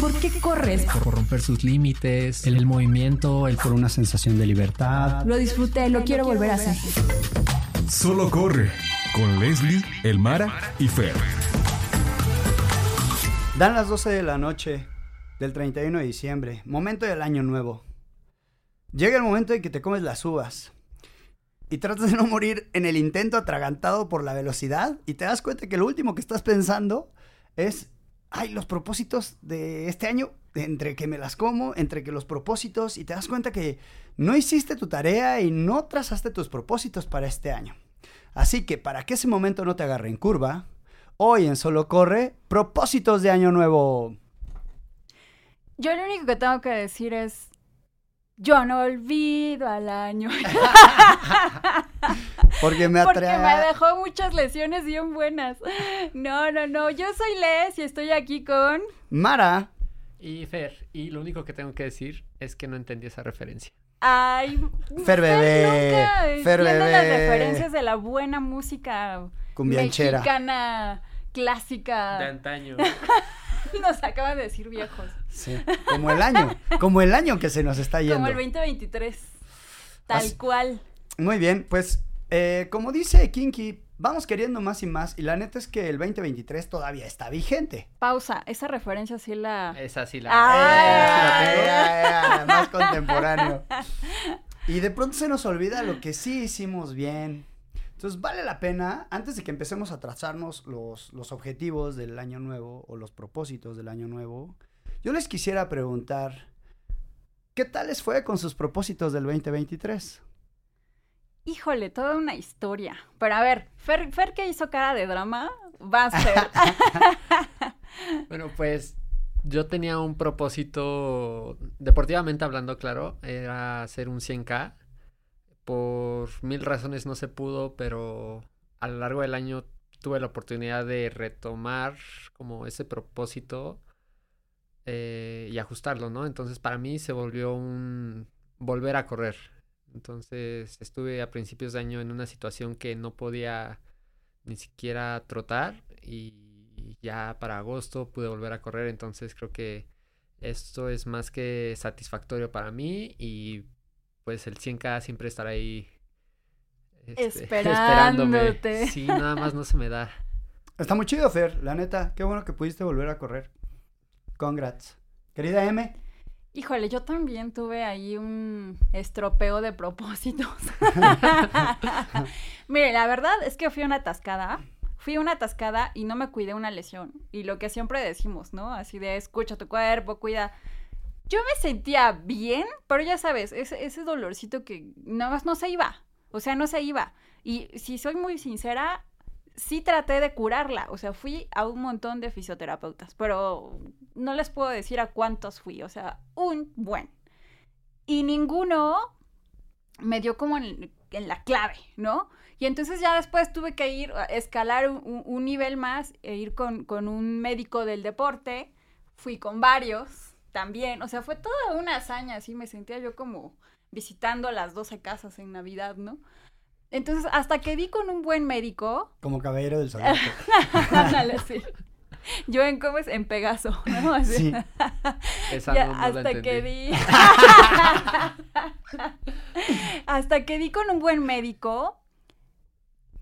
¿Por qué corres? Por romper sus límites, el, el movimiento, el por una sensación de libertad. Lo disfruté, lo quiero volver a hacer. Solo corre con Leslie, Elmara y Fer. Dan las 12 de la noche del 31 de diciembre, momento del año nuevo. Llega el momento en que te comes las uvas y tratas de no morir en el intento atragantado por la velocidad y te das cuenta que lo último que estás pensando es, ay, los propósitos de este año, entre que me las como, entre que los propósitos y te das cuenta que no hiciste tu tarea y no trazaste tus propósitos para este año. Así que para que ese momento no te agarre en curva, hoy en Solo Corre, propósitos de año nuevo. Yo lo único que tengo que decir es, yo no olvido al año. Porque me Porque me dejó muchas lesiones bien buenas. No, no, no. Yo soy Les y estoy aquí con. Mara. Y Fer. Y lo único que tengo que decir es que no entendí esa referencia. Ay, Fer bebé. Fer entiende las bebé. referencias de la buena música Cumbianchera. mexicana clásica. De antaño. Nos acaban de decir viejos. Sí, como el año, como el año que se nos está yendo. Como el 2023. Tal Así- cual. Muy bien, pues eh, como dice Kinky, vamos queriendo más y más y la neta es que el 2023 todavía está vigente. Pausa. Esa referencia sí la. Esa sí la. Ah. Eh, más contemporáneo. Y de pronto se nos olvida lo que sí hicimos bien. Entonces vale la pena, antes de que empecemos a trazarnos los, los objetivos del año nuevo o los propósitos del año nuevo, yo les quisiera preguntar, ¿qué tal les fue con sus propósitos del 2023? Híjole, toda una historia. Pero a ver, Fer, Fer que hizo cara de drama, va a ser. Bueno, pues yo tenía un propósito, deportivamente hablando, claro, era hacer un 100K. Por mil razones no se pudo, pero a lo largo del año tuve la oportunidad de retomar como ese propósito eh, y ajustarlo, ¿no? Entonces para mí se volvió un volver a correr. Entonces estuve a principios de año en una situación que no podía ni siquiera trotar y ya para agosto pude volver a correr, entonces creo que esto es más que satisfactorio para mí y pues el 100K siempre estará ahí este, Esperándote. Sí, nada más no se me da. Está muy chido, Fer, la neta. Qué bueno que pudiste volver a correr. Congrats. Querida M, Híjole, yo también tuve ahí un estropeo de propósitos. Mire, la verdad es que fui una atascada. Fui una atascada y no me cuidé una lesión. Y lo que siempre decimos, ¿no? Así de escucha tu cuerpo, cuida. Yo me sentía bien, pero ya sabes, ese, ese dolorcito que nada más no se iba. O sea, no se iba. Y si soy muy sincera, sí traté de curarla. O sea, fui a un montón de fisioterapeutas, pero no les puedo decir a cuántos fui. O sea, un buen. Y ninguno me dio como en, la clave, ¿no? Y entonces ya después tuve que ir a escalar un, un- un nivel más e ir con, con un médico del deporte. Fui con varios también. O sea, fue toda una hazaña, así me sentía yo como visitando las 12 casas en Navidad, ¿no? Entonces, hasta que di con un buen médico, como caballero del zodiaco. ándale, sí. Yo en cómo es en Pegaso, ¿no? Así. Sí. Esa Ya, no, no la hasta que di. hasta que di con un buen médico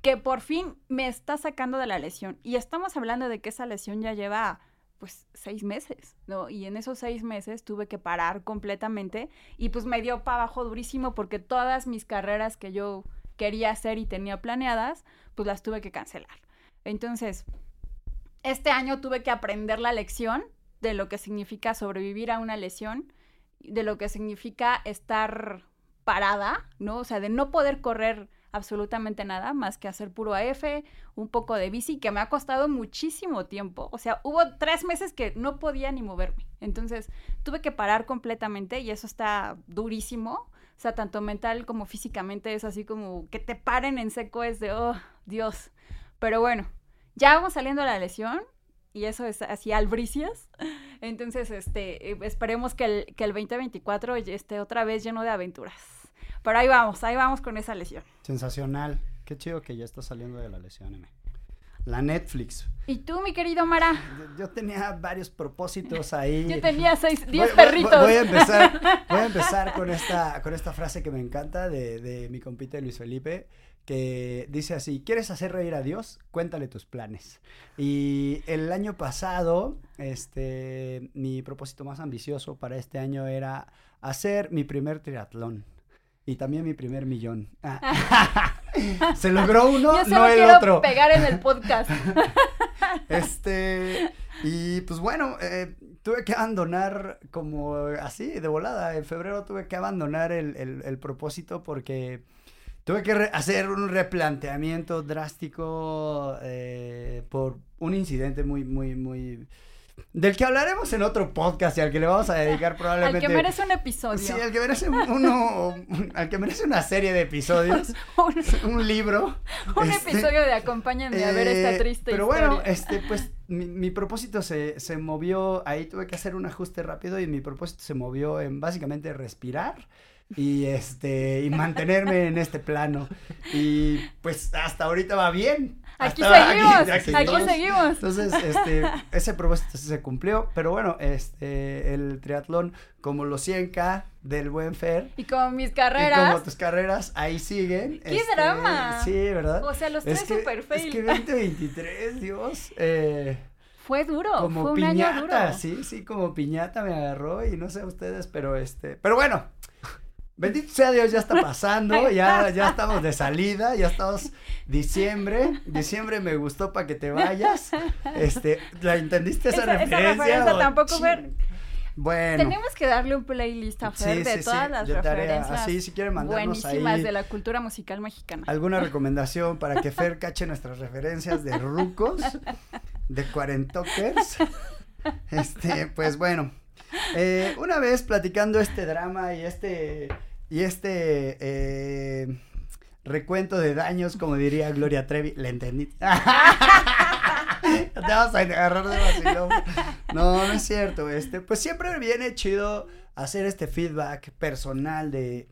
que por fin me está sacando de la lesión. Y estamos hablando de que esa lesión ya lleva pues seis meses, ¿no? Y en esos seis meses tuve que parar completamente y pues me dio para abajo durísimo porque todas mis carreras que yo quería hacer y tenía planeadas, pues las tuve que cancelar. Entonces, este año tuve que aprender la lección de lo que significa sobrevivir a una lesión, de lo que significa estar parada, ¿no? O sea, de no poder correr absolutamente nada más que hacer puro AF, un poco de bici, que me ha costado muchísimo tiempo. O sea, hubo tres meses que no podía ni moverme. Entonces, tuve que parar completamente y eso está durísimo. O sea, tanto mental como físicamente es así como que te paren en seco es de, oh, Dios. Pero bueno, ya vamos saliendo de la lesión y eso es así albricias. Entonces, este, esperemos que el, que el 2024 esté otra vez lleno de aventuras. Pero ahí vamos, ahí vamos con esa lesión. Sensacional. Qué chido que ya está saliendo de la lesión, M. la Netflix. ¿Y tú, mi querido Mara? Yo- tenía varios propósitos ahí. Yo tenía seis, diez voy- voy- perritos. Voy, a empezar, voy a empezar con esta, con esta frase que me encanta de, de mi compite Luis Felipe, que dice así, ¿quieres hacer reír a Dios? Cuéntale tus planes. Y el año pasado, este, mi propósito más ambicioso para este año era hacer mi primer triatlón. Y también mi primer millón. Ah. Se logró uno, Yo solo no el quiero otro. pegar en el podcast. Este, y pues bueno, eh, tuve que abandonar como así, de volada. En febrero tuve que abandonar el, el- el propósito porque tuve que hacer un replanteamiento drástico eh, por un incidente muy, muy, muy... Del que hablaremos en otro podcast y al que le vamos a dedicar Al probablemente... que merece un episodio. Sí, al que merece uno, al que merece una serie de episodios, un un libro. un este, episodio de Acompáñame a ver esta eh, triste Pero historia. bueno, este, pues mi, mi propósito se, se movió, ahí tuve que hacer un ajuste rápido y mi propósito se movió en básicamente respirar y este y mantenerme en este plano. Y pues hasta ahorita va bien. Aquí seguimos, aquí aquí, seguimos. seguimos. Entonces, este, ese propósito sí se cumplió, pero bueno, este, el triatlón, como los 100K del buen Fer, Y como mis y carreras, como tus carreras, ahí siguen. ¡Qué este, drama! Sí, ¿verdad? o sea, los Es tres super fail. es que 2023, Dios, eh, Fue duro, como fue un año duro. piñata, sí, sí, como piñata me agarró y no sé ustedes, pero este, pero bueno, bendito sea Dios, ya está pasando, ya, ya estamos de salida, ya estamos diciembre, diciembre me gustó para que te vayas, este, ¿la entendiste esa, Esa- esa referencia? referencia o tampoco fue- Bueno. Tenemos que darle un playlist a Fer Sí, de sí, sí, todas las de referencias Así, si quieren mandarnos buenísimas ahí de la cultura musical mexicana. alguna recomendación para que Fer cache nuestras referencias de rucos, de cuarentokers. Este, pues bueno, eh, una vez platicando este drama y este y este eh, recuento de daños, como diría Gloria Trevi, le entendí. Te vas a agarrar de vacilón. No, no es cierto. Este, pues siempre viene chido hacer este feedback personal de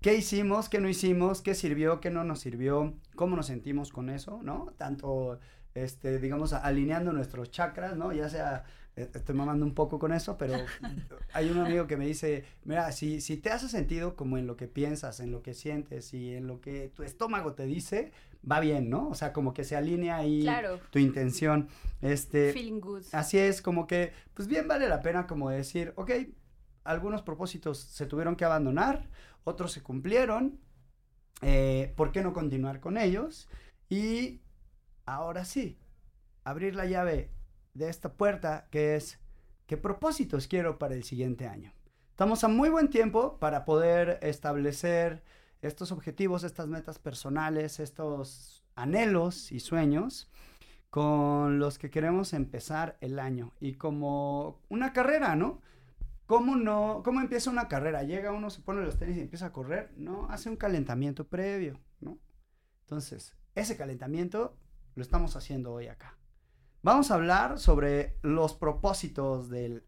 qué hicimos, qué no hicimos, qué sirvió, qué no nos sirvió, cómo nos sentimos con eso, ¿no? Tanto, este, digamos, alineando nuestros chakras, ¿no? Ya sea, estoy mamando un poco con eso, pero hay un amigo que me dice, mira, si, si te hace sentido como en lo que piensas, en lo que sientes y en lo que tu estómago te dice, va bien, ¿no? O sea, como que se alinea ahí Claro, tu intención. Este, feeling good. Así es, como que, pues bien vale la pena como decir, ok, algunos propósitos se tuvieron que abandonar, otros se cumplieron, eh, ¿por qué no continuar con ellos? Y ahora sí, abrir la llave de esta puerta que es, ¿qué propósitos quiero para el siguiente año? Estamos a muy buen tiempo para poder establecer estos objetivos, estas metas personales, estos anhelos y sueños con los que queremos empezar el año y como una carrera, ¿no? ¿Cómo no? ¿Cómo empieza una carrera? Llega uno, se pone los tenis y empieza a correr, no, hace un calentamiento previo, ¿no? Entonces, ese calentamiento lo estamos haciendo hoy acá. Vamos a hablar sobre los propósitos del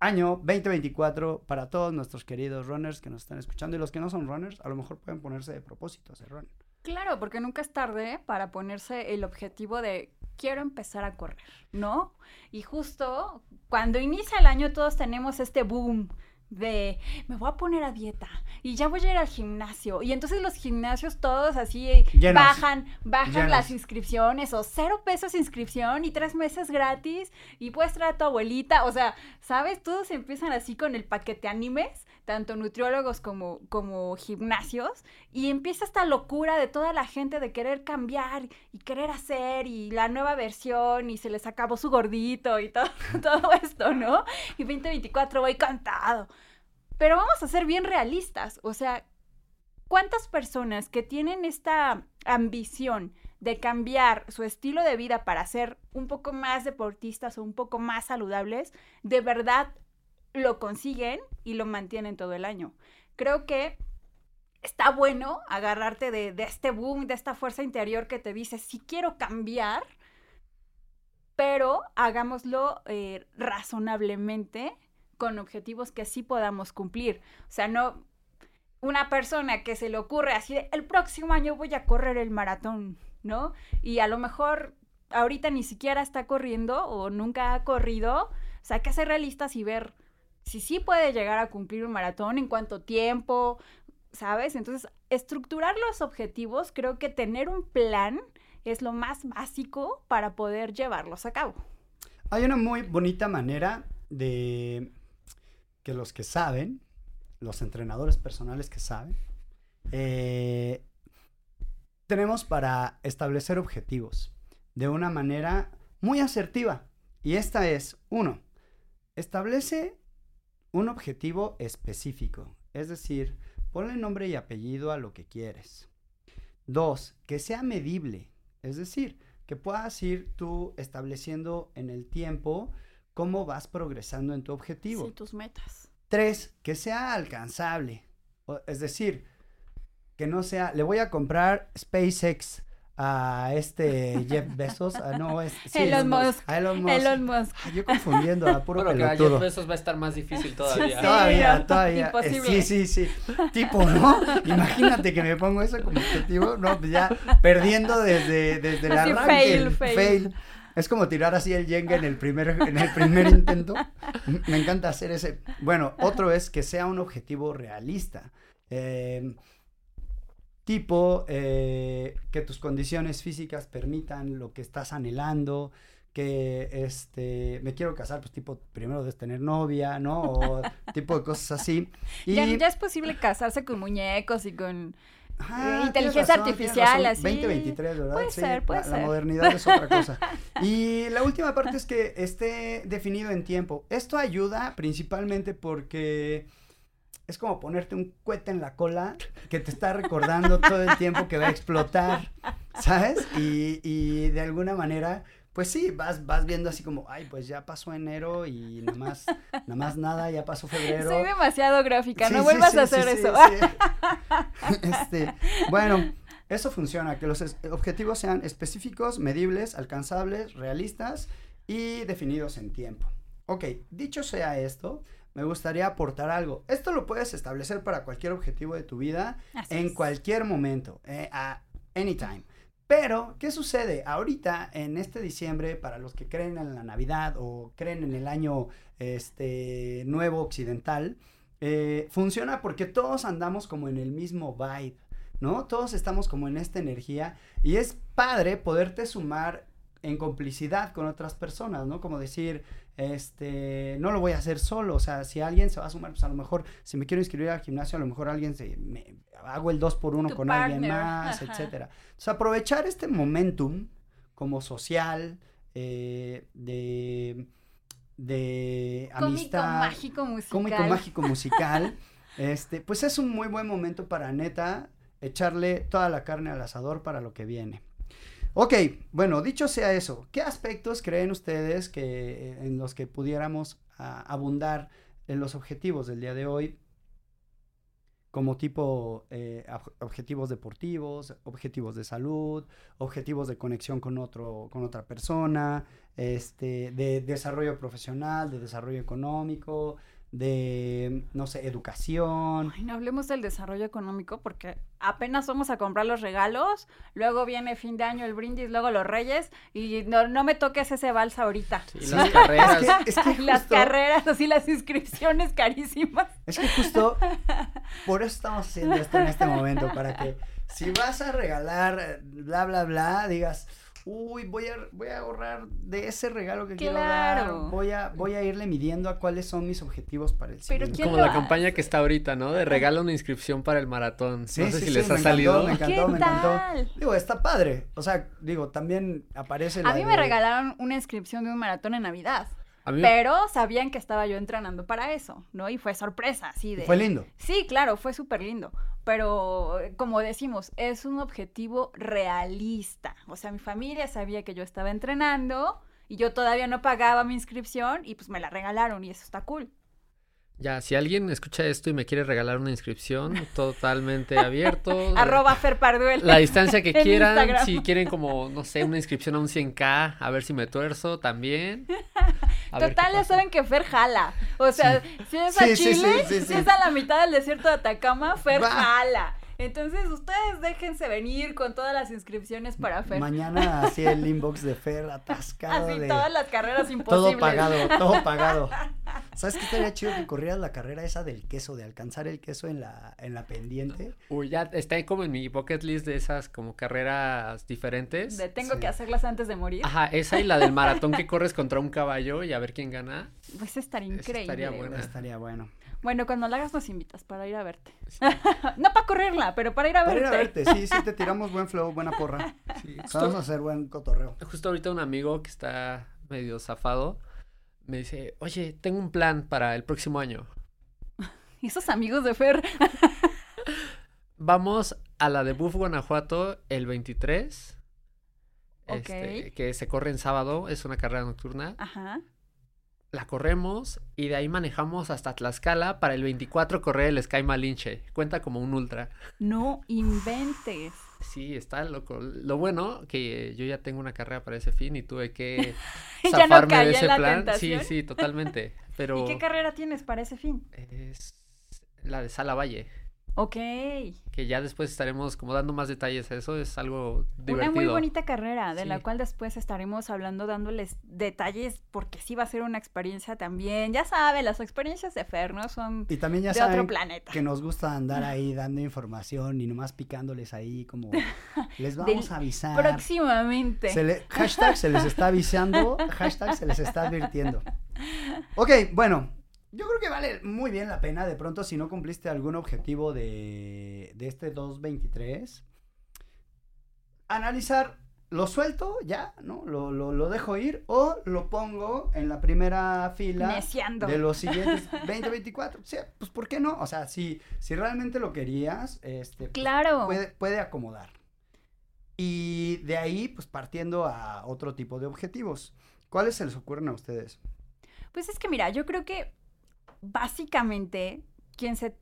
año 2024 para todos nuestros queridos runners que nos están escuchando y los que no son runners, a lo mejor pueden ponerse de propósitos de run. Claro, porque nunca es tarde para ponerse el objetivo de quiero empezar a correr, ¿no? Y justo cuando inicia el año todos tenemos este boom de me voy a poner a dieta y ya voy a ir al gimnasio y entonces los gimnasios todos así eh, Llenos. bajan bajan Llenos. las inscripciones o cero pesos inscripción y tres meses gratis y puedes traer a tu abuelita o sea sabes todos empiezan así con el paquete animes tanto nutriólogos como como gimnasios y empieza esta locura de toda la gente de querer cambiar y querer hacer y la nueva versión y se les acabó su gordito y todo, todo esto, ¿no? Y 2024 voy cantado. Pero vamos a ser bien realistas, o sea, ¿cuántas personas que tienen esta ambición de cambiar su estilo de vida para ser un poco más deportistas o un poco más saludables, de verdad lo consiguen y lo mantienen todo el año? Creo que está bueno agarrarte de, este boom, de esta fuerza interior que te dice, sí quiero cambiar, pero hagámoslo eh, razonablemente con objetivos que sí podamos cumplir. O sea, no una persona que se le ocurre así, de, el próximo año voy a correr el maratón, ¿no? Y a lo mejor ahorita ni siquiera está corriendo o nunca ha corrido. O sea, hay que ser realistas y ver si sí puede llegar a cumplir un maratón, en cuánto tiempo, ¿sabes? Entonces, estructurar los objetivos, creo que tener un plan es lo más básico para poder llevarlos a cabo. Hay una muy bonita manera de que los que saben, los entrenadores personales que saben, eh, tenemos para establecer objetivos de una manera muy asertiva. Y esta es, uno, establece un objetivo específico. Es decir, ponle nombre y apellido a lo que quieres. Dos, que sea medible. Es decir, que puedas ir tú estableciendo en el tiempo cómo vas progresando en tu objetivo. Sí, tus metas. Tres, que sea alcanzable. O- Es decir, que no sea, le voy a comprar SpaceX a este Jeff Bezos. Ah, no, es sí, Elon Musk. A Elon Musk. Elon Musk. Ay, yo confundiendo a puro Bueno, que a Jeff. Bezos va a estar más difícil todavía. Sí. Todavía, todavía. eh, sí, sí, sí. Tipo, ¿no? Imagínate que me pongo eso como objetivo. No, pues ya perdiendo desde, desde el Así, arranque. fail, el fail. Es como tirar así el Jenga en el primer, en el primer intento. Me encanta hacer ese. Bueno, otro es que sea un objetivo realista. Eh, tipo, eh, que tus condiciones físicas permitan lo que estás anhelando. Que este, me quiero casar, pues tipo, primero debes tener novia, ¿no? O tipo de cosas así. Y, Ya, ya es posible casarse con muñecos y con... Eh, inteligencia razón, artificial, así. 2023, ¿verdad? Puede ser, puede la, la ser. modernidad es otra cosa. Y la última parte es que esté definido en tiempo. Esto ayuda principalmente porque es como ponerte un cohete en la cola que te está recordando todo el tiempo que va a explotar, ¿sabes? Y, y de alguna manera, pues sí, vas, vas viendo así como, ay, pues ya pasó enero y nada más, nada más nada, ya pasó febrero. Soy demasiado gráfica, Sí, no sí, vuelvas sí, a hacer eso. Este, bueno, eso funciona, que los objetivos sean específicos, medibles, alcanzables, realistas y definidos en tiempo. Ok, dicho sea esto, me gustaría aportar algo. Esto lo puedes establecer para cualquier objetivo de tu vida Así en es. cualquier momento, eh, a anytime. Pero, ¿qué sucede? Ahorita, en este diciembre, para los que creen en la Navidad o creen en el año este, nuevo occidental, eh, funciona porque todos andamos como en el mismo vibe, ¿no? Todos estamos como en esta energía y es padre poderte sumar en complicidad con otras personas, ¿no? Como decir, este, no lo voy a hacer solo, o sea, si alguien se va a sumar, pues a lo mejor, si me quiero inscribir al gimnasio, a lo mejor alguien se, me, hago el 2 por 1 Tu con alguien más, ajá. etcétera. O sea, aprovechar este momentum como social, eh, de, de Cómico, amistad, mágico, musical. cómico mágico musical, este, pues es un muy buen momento para neta echarle toda la carne al asador para lo que viene. Ok, bueno, dicho sea eso, ¿qué aspectos creen ustedes que eh, en los que pudiéramos ah, abundar en los objetivos del día de hoy? Como tipo eh, ob- objetivos deportivos, objetivos de salud, objetivos de conexión con otro, con otra persona, este, de desarrollo profesional, de desarrollo económico, de, no sé, educación. Ay, no hablemos del desarrollo económico porque apenas vamos a comprar los regalos, luego viene fin de año el brindis, luego los reyes y no, no me toques ese vals ahorita. Sí, las carreras. Es que, es que Las carreras, así las inscripciones carísimas. Es que justo por eso estamos haciendo esto en este momento, para que si vas a regalar bla, bla, bla, digas, uy, voy a, voy a ahorrar de ese regalo que quiero dar, voy a, voy a irle midiendo a cuáles son mis objetivos para el Pero siguiente. ¿quién Como la hace? campaña que está ahorita, ¿no? De regala una inscripción para el maratón. Sí, no sé sí, si sí, les ha encantó, salido. me encantó, ¿Qué me encantó. tal? Digo, está padre, o sea, digo, también aparece la A mí me de- regalaron una inscripción de un maratón en Navidad, A mí, pero sabían que estaba yo entrenando para eso, ¿no? Y fue sorpresa, así de... Fue lindo. Sí, claro, fue súper lindo. Pero, eh, como decimos, es un objetivo realista. O sea, mi familia sabía que yo estaba entrenando y yo todavía no pagaba mi inscripción y pues me la regalaron y eso está cool. ya, si alguien escucha esto y me quiere regalar una inscripción, totalmente abierto. Arroba Fer Parduel. La distancia que quieran, Instagram. si quieren como, no sé, una inscripción a un 100k, a ver si me tuerzo también. A Total, ya saben que Fer jala. O sea, si es a Sí, Chile, sí, si es a la mitad del desierto de Atacama, Fer Va. jala. Entonces, ustedes déjense venir con todas las inscripciones para Fer. Mañana así el inbox de Fer atascado Así de todas las carreras todo imposibles. pagado, todo pagado. ¿Sabes qué estaría chido que corrieras la carrera esa del queso, de alcanzar el queso en la, en la pendiente? Uy, ya está ahí como en mi bucket list de esas como carreras diferentes. De tengo Sí. que hacerlas antes de morir. Ajá, esa y la del maratón que corres contra un caballo y a ver quién gana. Pues estaría increíble. estaría güey. Estaría bueno. Bueno, cuando la hagas nos invitas para ir a verte. no para correrla, pero para ir a Para ir verte. a verte, sí, sí, te tiramos buen flow, buena porra. Sí, Vamos a hacer buen cotorreo. justo ahorita un amigo que está medio zafado me dice, oye, tengo un plan para el próximo año. Y esos amigos de Fer. Vamos a la de Buff, Guanajuato, el 23. Ok. este, que se corre en sábado, es una carrera nocturna. Ajá. La corremos y de ahí manejamos hasta Tlaxcala para el 24 correr el Sky Malinche. Cuenta como un ultra. No inventes. Sí, está loco. Lo bueno que yo ya tengo una carrera para ese fin y tuve que Ya no zafarme caí de en ese la plan. tentación. Sí, sí, totalmente. Pero ¿Y qué carrera tienes para ese fin? es la de Sala Valle, Ok. que ya después estaremos como dando más detalles a eso. Es algo divertido. Una muy bonita carrera, de la cual después estaremos hablando, dándoles detalles, porque sí va a ser una experiencia también. Ya sabe, las experiencias de Fer, ¿no? Son Y también ya de otro saben planeta. que nos gusta andar ahí dando información y nomás picándoles ahí como les vamos a avisar. Próximamente. Se le- hashtag se les está avisando, hashtag se les está advirtiendo. Ok, bueno, yo creo que vale muy bien la pena de pronto si no cumpliste algún objetivo de, de este 223, analizar, ¿lo suelto ya? ¿No? ¿Lo, lo, lo dejo ir o lo pongo en la primera fila? Neciando. de los siguientes 2024. Sí, pues ¿por qué no? O sea, si, si realmente lo querías, este, pues, Claro. puede, puede acomodar. Y de ahí, pues partiendo a otro tipo de objetivos. ¿Cuáles se les ocurren a ustedes? Pues es que mira, yo creo que básicamente quien se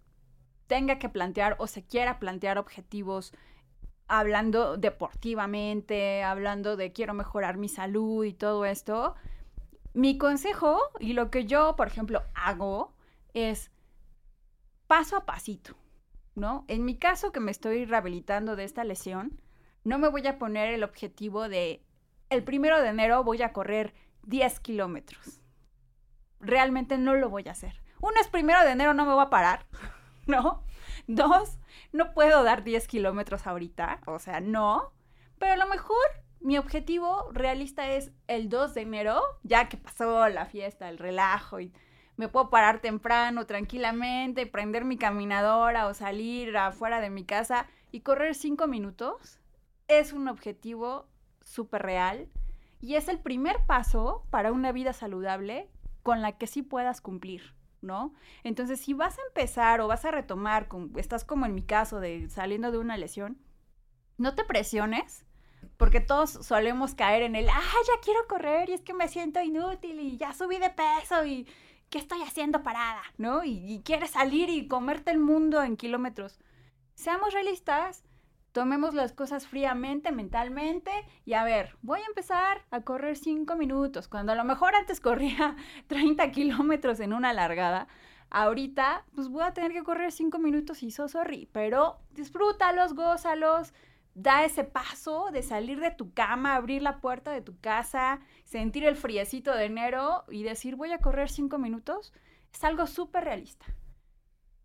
tenga que plantear o se quiera plantear objetivos hablando deportivamente, hablando de quiero mejorar mi salud y todo esto, mi consejo y lo que yo, por ejemplo, hago es paso a pasito, ¿no? En mi caso que me estoy rehabilitando de esta lesión, no me voy a poner el objetivo de el primero de enero voy a correr 10 kilómetros realmente no lo voy a hacer. Uno es primero de enero, no me voy a parar, ¿no? Dos, no puedo dar 10 kilómetros ahorita, o sea, no. Pero a lo mejor mi objetivo realista es el 2 de enero, ya que pasó la fiesta, el relajo y me puedo parar temprano, tranquilamente, prender mi caminadora o salir afuera de mi casa y correr 5 minutos. Es un objetivo súper real y es el primer paso para una vida saludable con la que sí puedas cumplir, ¿no? Entonces, si vas a empezar o vas a retomar, con- estás como en mi caso de saliendo de una lesión, no te presiones, porque todos solemos caer en el, ah, ya quiero correr y es que me siento inútil y ya subí de peso y ¿qué estoy haciendo parada? ¿No? Y, y quieres salir y comerte el mundo en kilómetros. Seamos realistas, tomemos las cosas fríamente, mentalmente, y a ver, voy a empezar a correr 5 minutos, cuando a lo mejor antes corría 30 kilómetros en una largada, ahorita pues voy a tener que correr 5 minutos y so sorry, pero disfrútalos, gózalos, da ese paso de salir de tu cama, abrir la puerta de tu casa, sentir el friecito de enero y decir voy a correr 5 minutos, es algo súper realista.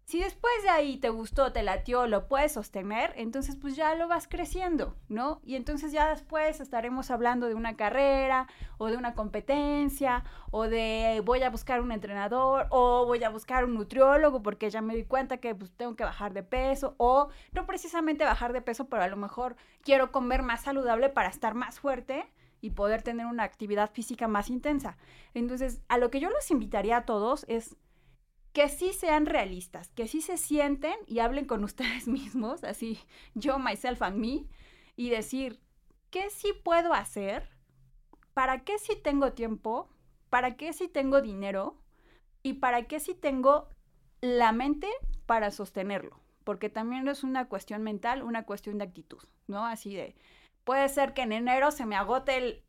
Si después de ahí te gustó, te latió, lo puedes sostener, entonces pues ya lo vas creciendo, ¿no? Y entonces ya después estaremos hablando de una carrera o de una competencia o de voy a buscar un entrenador o voy a buscar un nutriólogo porque ya me di cuenta que pues tengo que bajar de peso o no precisamente bajar de peso, pero a lo mejor quiero comer más saludable para estar más fuerte y poder tener una actividad física más intensa. Entonces, a lo que yo los invitaría a todos es que sí sean realistas, que sí se sienten y hablen con ustedes mismos, así yo, myself and me, y decir, ¿qué sí puedo hacer? ¿Para qué sí tengo tiempo? ¿Para qué sí tengo dinero? ¿Y para qué sí tengo la mente para sostenerlo? Porque también es una cuestión mental, una cuestión de actitud, ¿no? Así de, puede ser que en enero se me agote el,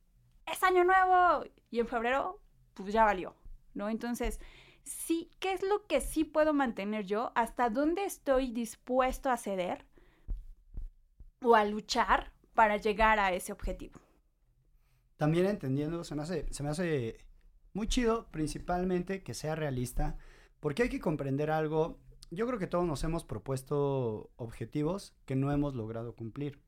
es año nuevo, y en febrero, pues ya valió, ¿no? Entonces, sí, ¿qué es lo que sí puedo mantener yo? ¿Hasta dónde estoy dispuesto a ceder o a luchar para llegar a ese objetivo. También entendiendo, se me hace, se me hace muy chido, principalmente que sea realista, porque hay que comprender algo. Yo creo que todos nos hemos propuesto objetivos que no hemos logrado cumplir.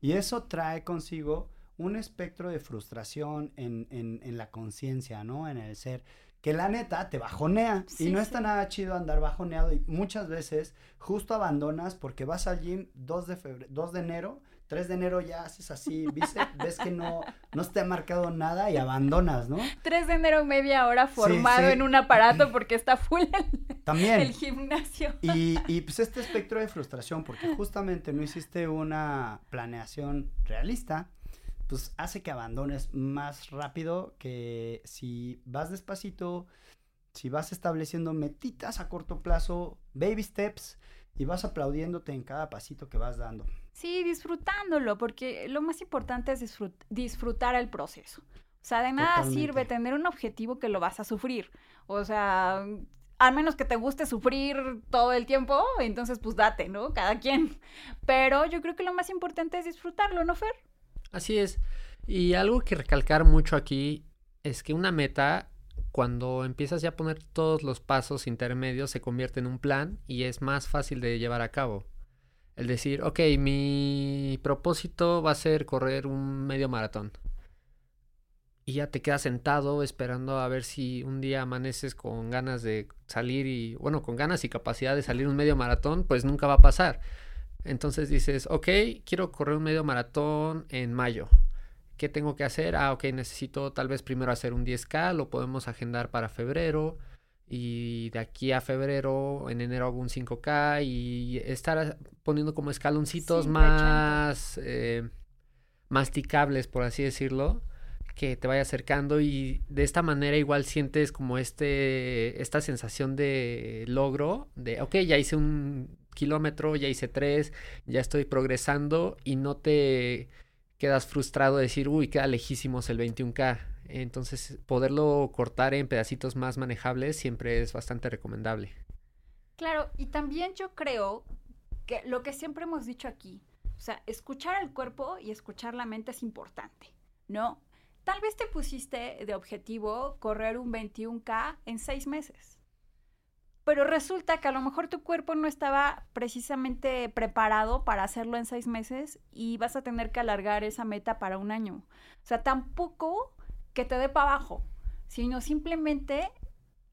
Y eso trae consigo un espectro de frustración en, en, en la conciencia, ¿no? En el ser. Que la neta te bajonea. Sí, y no sí. está nada chido andar bajoneado. Y muchas veces justo abandonas porque vas al gym 2 de, febrero, 2 de enero, 3 de enero ya haces así, bíceps, ves que no, no te ha marcado nada y abandonas, ¿no? 3 de enero, media hora formado sí. en un aparato porque está full el, También. el gimnasio. Y, y pues este espectro de frustración, porque justamente no hiciste una planeación realista, pues hace que abandones más rápido que si vas despacito, si vas estableciendo metitas a corto plazo, baby steps, y vas aplaudiéndote en cada pasito que vas dando. Sí, disfrutándolo, porque lo más importante es disfrut- disfrutar el proceso. O sea, de nada Totalmente. sirve tener un objetivo que lo vas a sufrir. O sea, al menos que te guste sufrir todo el tiempo, entonces pues date, ¿no? Cada quien. Pero yo creo que lo más importante es disfrutarlo, ¿no, Fer? Así es. Y algo que recalcar mucho aquí es que una meta, cuando empiezas ya a poner todos los pasos intermedios, se convierte en un plan y es más fácil de llevar a cabo. El decir, ok, mi propósito va a ser correr un medio maratón. Y ya te quedas sentado esperando a ver si un día amaneces con ganas de salir y, bueno, con ganas y capacidad de salir un medio maratón, pues nunca va a pasar. Entonces dices, ok, quiero correr un medio maratón en mayo. ¿Qué tengo que hacer? Ah, ok, necesito tal vez primero hacer un 10K, lo podemos agendar para febrero. Y de aquí a febrero, en enero hago un 5K y estar poniendo como escaloncitos Sí, más eh, masticables, por así decirlo, que te vaya acercando y de esta manera igual sientes como este, esta sensación de logro, de, ok, ya hice un kilómetro, ya hice tres, ya estoy progresando y no te quedas frustrado de decir, uy, queda lejísimos el 21K. Entonces, poderlo cortar en pedacitos más manejables siempre es bastante recomendable. Claro, y también yo creo que lo que siempre hemos dicho aquí, o sea, escuchar el cuerpo y escuchar la mente es importante, ¿no? Tal vez te pusiste de objetivo correr un 21K en seis meses, pero resulta que a lo mejor tu cuerpo no estaba precisamente preparado para hacerlo en seis meses y vas a tener que alargar esa meta para un año. O sea, tampoco que te dé para abajo, sino simplemente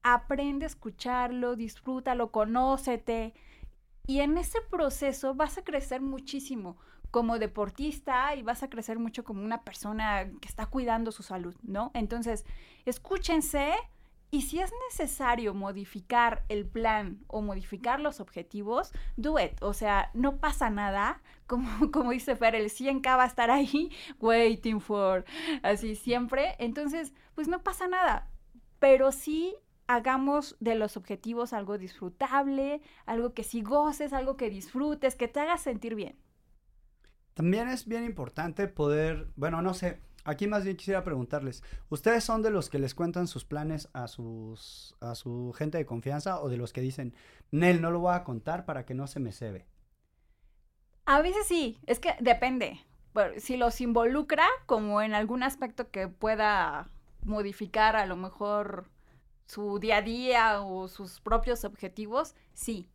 aprende a escucharlo, disfrútalo, conócete. Y en ese proceso vas a crecer muchísimo como deportista y vas a crecer mucho como una persona que está cuidando su salud, ¿no? Entonces, escúchense y si es necesario modificar el plan o modificar los objetivos, do it. O sea, no pasa nada. Como, como dice Fer, el 100K va a estar ahí waiting for, así siempre. Entonces, pues no pasa nada. Pero sí hagamos de los objetivos algo disfrutable, algo que sí goces, algo que disfrutes, que te haga sentir bien. También es bien importante poder, bueno, no sé, aquí más bien quisiera preguntarles, ¿ustedes son de los que les cuentan sus planes a sus a su gente de confianza o de los que dicen, "Nel, no lo voy a contar para que no se me cebe"? A veces sí, es que depende. Bueno, si los involucra como en algún aspecto que pueda modificar a lo mejor su día a día o sus propios objetivos, sí.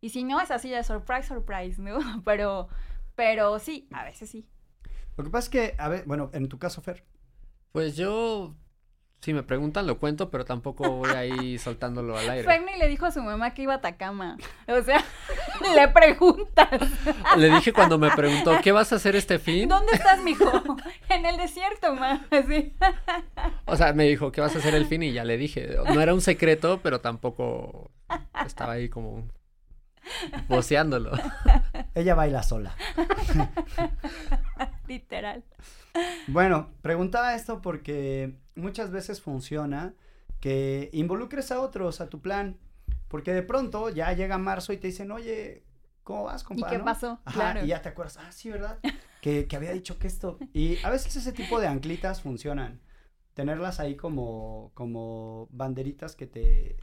Y si no, es así de surprise, surprise, ¿no? Pero, pero sí, a veces sí. Lo que pasa es que, a ver, bueno, en tu caso, Fer, Pues yo, si me preguntan, lo cuento, pero tampoco voy ahí soltándolo al aire. Fernie le dijo a su mamá que iba a Atacama. O sea, le preguntas, Le dije cuando me preguntó, ¿qué vas a hacer este fin? ¿dónde estás, mijo? En el desierto, ma. Así. O sea, me dijo, ¿qué vas a hacer el fin? Y ya le dije. No era un secreto, pero tampoco estaba ahí como voceándolo. ella baila sola. Literal. Bueno, preguntaba esto porque muchas veces funciona que involucres a otros a tu plan, porque de pronto ya llega marzo y te dicen, oye, ¿cómo vas, ¿Y compa? qué no?" pasó? Ajá, claro. y ya te acuerdas, ah, sí, ¿verdad? Que, que había dicho que esto. Y a veces ese tipo de anclitas funcionan. Tenerlas ahí como, como banderitas que te,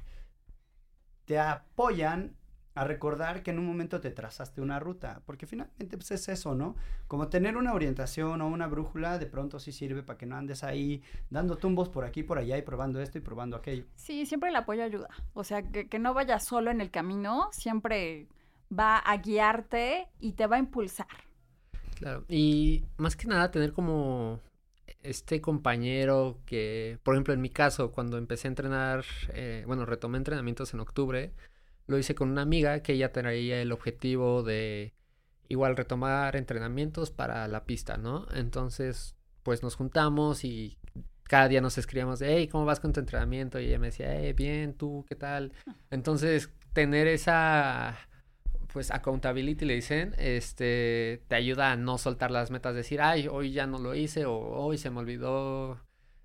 te apoyan a recordar que en un momento te trazaste una ruta, porque finalmente pues es eso, ¿no? Como tener una orientación o una brújula de pronto sí sirve para que no andes ahí dando tumbos por aquí, por allá y probando esto y probando aquello. Sí, siempre el apoyo ayuda. O sea, que, que no vayas solo en el camino, siempre va a guiarte y te va a impulsar. Claro, y más que nada tener como este compañero que, por ejemplo, en mi caso, cuando empecé a entrenar, eh, bueno, retomé entrenamientos en octubre, lo hice con una amiga que ella traía el objetivo de igual retomar entrenamientos para la pista, ¿no? Entonces, pues nos juntamos y cada día nos escribíamos de, hey, ¿cómo vas con tu entrenamiento? Y ella me decía, hey, bien, tú, ¿qué tal? Entonces, tener esa, pues, accountability, le dicen, este, te ayuda a no soltar las metas, decir, ay, hoy ya no lo hice o hoy se me olvidó.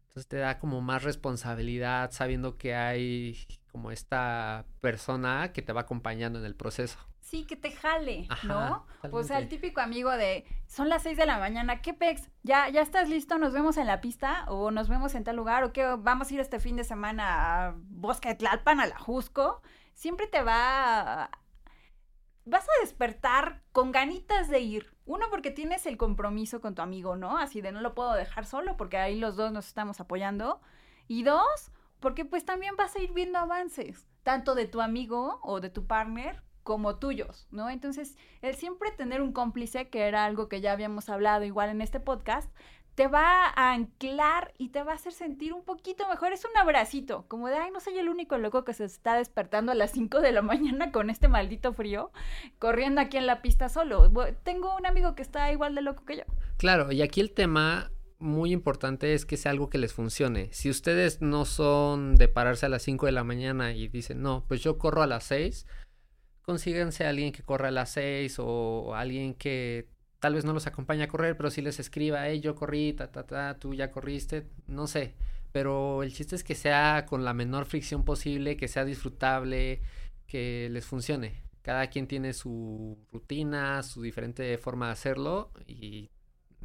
Entonces te da como más responsabilidad sabiendo que hay como esta persona que te va acompañando en el proceso. Sí, que te jale, Ajá, ¿no? O sea, el típico amigo de, son las 6 de la mañana, ¿qué pex? ¿Ya, ¿Ya estás listo? ¿Nos vemos en la pista? ¿O nos vemos en tal lugar? ¿O qué? ¿Vamos a ir este fin de semana a Bosque de Tlalpan, a la Jusco? Siempre te va... a- Vas a despertar con ganitas de ir. Uno, porque tienes el compromiso con tu amigo, ¿no? Así de no lo puedo dejar solo porque ahí los dos nos estamos apoyando. Y dos, porque pues también vas a ir viendo avances, tanto de tu amigo o de tu partner como tuyos, ¿no? Entonces, el siempre tener un cómplice, que era algo que ya habíamos hablado igual en este podcast, te va a anclar y te va a hacer sentir un poquito mejor. Es un abracito, como de, ay, no soy el único loco que se está despertando a las 5 de la mañana con este maldito frío, corriendo aquí en la pista solo. Tengo un amigo que está igual de loco que yo. Claro, y aquí el tema muy importante es que sea algo que les funcione. Si ustedes no son de pararse a las 5 de la mañana y dicen, no, pues yo corro a las 6, consíganse a alguien que corra a las 6 o alguien que tal vez no los acompañe a correr, pero sí les escriba, hey, yo corrí, ta, ta, ta, tú ya corriste, no sé. Pero el chiste es que sea con la menor fricción posible, que sea disfrutable, que les funcione. Cada quien tiene su rutina, su diferente forma de hacerlo y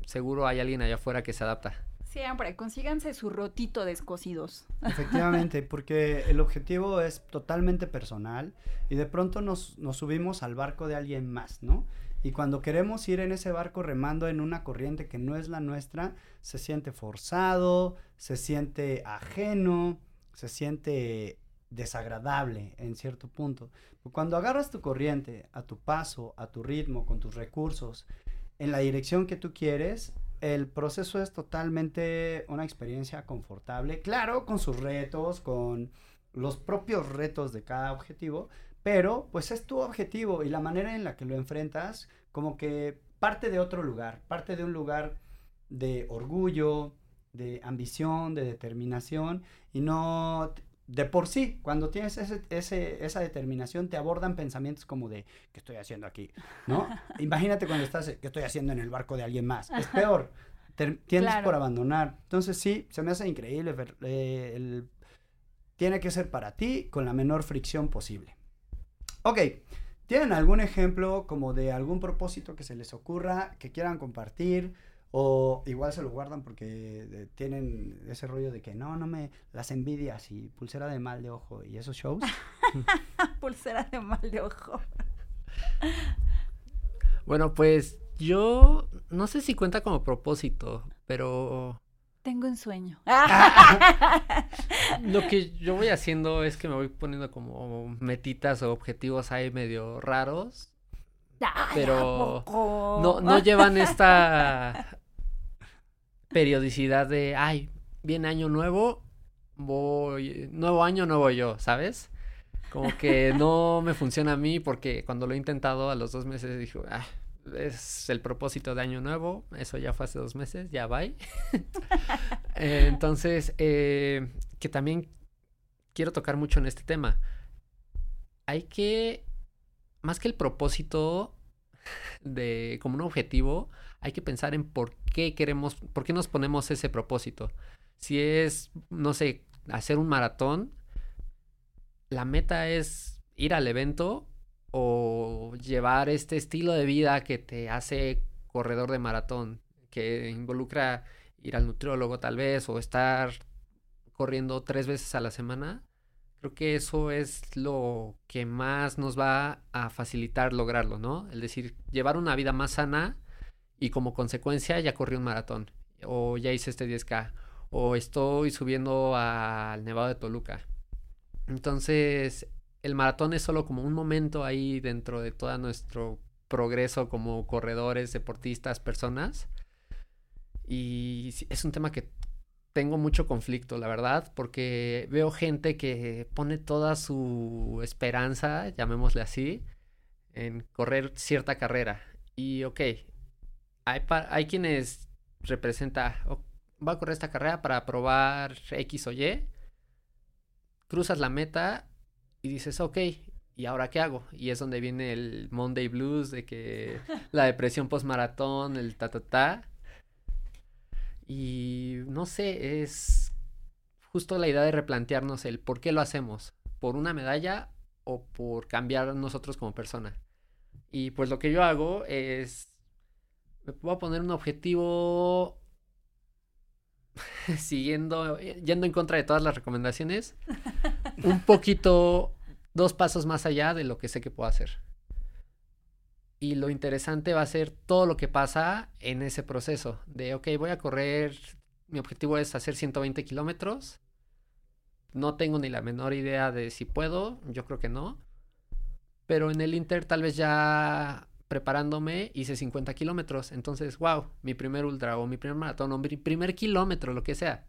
seguro hay alguien allá afuera que se adapta. Siempre, consíganse su rotito de escocidos. Efectivamente, porque el objetivo es totalmente personal y de pronto nos, nos subimos al barco de alguien más, ¿no? Y cuando queremos ir en ese barco remando en una corriente que no es la nuestra, se siente forzado, se siente ajeno, se siente desagradable en cierto punto. Cuando agarras tu corriente a tu paso, a tu ritmo, con tus recursos, en la dirección que tú quieres, el proceso es totalmente una experiencia confortable, claro, con sus retos, con los propios retos de cada objetivo, pero pues es tu objetivo y la manera en la que lo enfrentas como que parte de otro lugar, parte de un lugar de orgullo, de ambición, de determinación y no de por sí, cuando tienes ese, ese, esa determinación, te abordan pensamientos como de, ¿qué estoy haciendo aquí? ¿No? Imagínate cuando estás, ¿qué estoy haciendo en el barco de alguien más? Es peor, te, Claro. por abandonar. Entonces sí, se me hace increíble, eh, el- tiene que ser para ti con la menor fricción posible. Ok, ¿tienen algún ejemplo como de algún propósito que se les ocurra, que quieran compartir? O igual se lo guardan porque eh, tienen ese rollo de que no, no me las envidias y pulsera de mal de ojo y esos shows. Pulsera de mal de ojo. Bueno, pues yo no sé si cuenta como propósito, pero Tengo un sueño. lo que yo voy haciendo es que me voy poniendo como metitas o objetivos ahí medio raros. Pero. No, no llevan esta periodicidad de, ay, viene año nuevo, voy, nuevo año, nuevo yo, ¿sabes? Como que no me funciona a mí porque cuando lo he intentado a los dos meses dije, ah, es el propósito de año nuevo, eso ya fue hace dos meses, ya bye. Entonces, eh, que también quiero tocar mucho en este tema. Hay que, más que el propósito de como un objetivo, hay que pensar en por qué queremos, por qué nos ponemos ese propósito. Si es, no sé, hacer un maratón, la meta es ir al evento o llevar este estilo de vida que te hace corredor de maratón, que involucra ir al nutriólogo tal vez o estar corriendo tres veces a la semana. Creo que eso es lo que más nos va a facilitar lograrlo, ¿no? Es decir, llevar una vida más sana y como consecuencia ya corrí un maratón o ya hice este 10K o estoy subiendo al Nevado de Toluca. Entonces, el maratón es solo como un momento ahí dentro de todo nuestro progreso como corredores, deportistas, personas. Y es un tema que tengo mucho conflicto, la verdad, porque veo gente que pone toda su esperanza, llamémosle así, en correr cierta carrera. Y ok, hay, hay quienes representa, va a correr esta carrera para probar X o Y, cruzas la meta y dices, ok, ¿y ahora qué hago? Y es donde viene el Monday Blues, de que la depresión post-maratón, el ta, ta, ta. Y no sé, es justo la idea de replantearnos el por qué lo hacemos, por una medalla o por cambiar nosotros como persona. Y pues lo que yo hago es, me puedo poner un objetivo siguiendo, yendo en contra de todas las recomendaciones, un poquito, dos pasos más allá de lo que sé que puedo hacer. Y lo interesante va a ser todo lo que pasa en ese proceso. De, ok, voy a correr, mi objetivo es hacer 120 kilómetros. No tengo ni la menor idea de si puedo, yo creo que no. Pero en el Inter tal vez ya preparándome hice 50 kilómetros. Entonces, wow, mi primer ultra o mi primer maratón o mi primer kilómetro, lo que sea.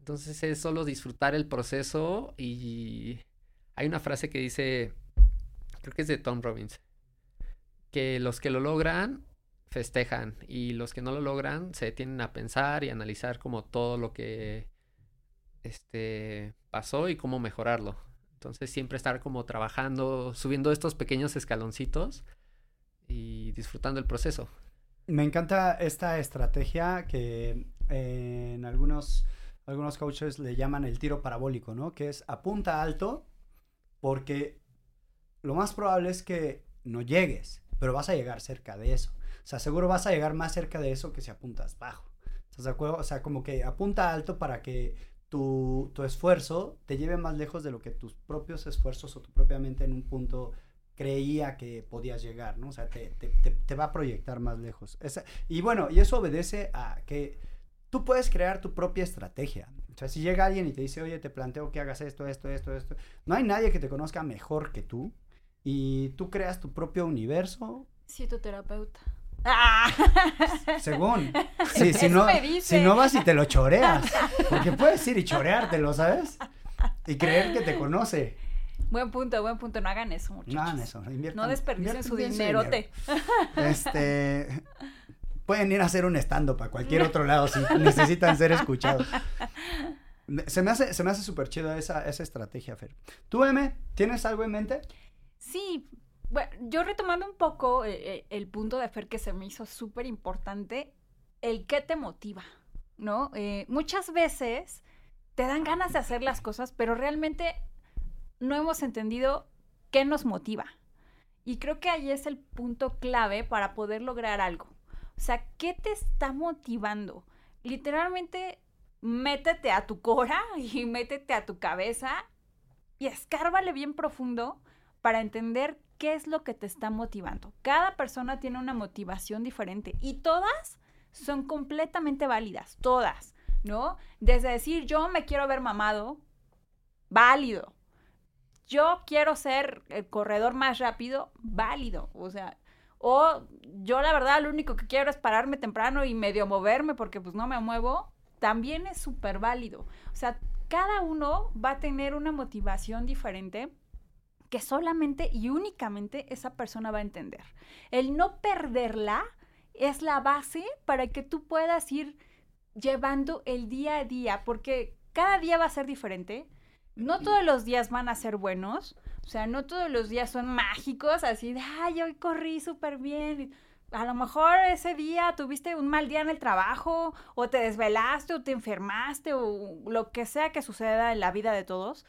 Entonces es solo disfrutar el proceso y hay una frase que dice, creo que es de Tom Robbins, que los que lo logran festejan y los que no lo logran se detienen a pensar y analizar como todo lo que este pasó y cómo mejorarlo. Entonces siempre estar como trabajando, subiendo estos pequeños escaloncitos y disfrutando el proceso. Me encanta esta estrategia que eh, en algunos, algunos coaches le llaman el tiro parabólico, ¿no? Que es apunta alto porque lo más probable es que no llegues, pero vas a llegar cerca de eso. O sea, seguro vas a llegar más cerca de eso que si apuntas bajo. ¿Estás de acuerdo? O sea, como que apunta alto para que tu, tu esfuerzo te lleve más lejos de lo que tus propios esfuerzos o tu propia mente en un punto creía que podías llegar, ¿no? O sea, te, te, te, va a proyectar más lejos. y bueno, y eso obedece a que tú puedes crear tu propia estrategia. O sea, si llega alguien y te dice, oye, te planteo que hagas esto, esto, esto, esto, no hay nadie que te conozca mejor que tú y tú creas tu propio universo. Sí, tu terapeuta. Según. Sí, si, no, si no vas y te lo choreas. Porque puedes ir y choreártelo, ¿sabes? Y creer que te conoce. Buen punto, buen punto. No hagan eso, muchachos. No hagan eso. no desperdicien su dinerote. Este. Pueden ir a hacer un stand-up a cualquier otro lado si necesitan ser escuchados. Se me hace, se me hace súper chido esa, esa estrategia, Fer. ¿Tú, M, tienes algo en mente? Sí, bueno, yo retomando un poco eh, eh, el, punto de Fer que se me hizo súper importante, el qué te motiva, ¿no? Eh, muchas veces te dan ganas de hacer las cosas, pero realmente no hemos entendido qué nos motiva. Y creo que ahí es el punto clave para poder lograr algo. O sea, ¿qué te está motivando? Literalmente, métete a tu cora y métete a tu cabeza y escárvale bien profundo para entender qué es lo que te está motivando. Cada persona tiene una motivación diferente y todas son completamente válidas, todas, ¿no? Desde decir yo me quiero ver mamado, válido yo quiero ser el corredor más rápido, válido. O sea, o yo la verdad lo único que quiero es pararme temprano y medio moverme porque pues no me muevo, también es súper válido. O sea, cada uno va a tener una motivación diferente que solamente y únicamente esa persona va a entender. El no perderla es la base para que tú puedas ir llevando el día a día, porque cada día va a ser diferente no todos los días van a ser buenos, o sea, no todos los días son mágicos, así de, ay, hoy corrí súper bien. A lo mejor ese día tuviste un mal día en el trabajo, o te desvelaste, o te enfermaste, o lo que sea que suceda en la vida de todos.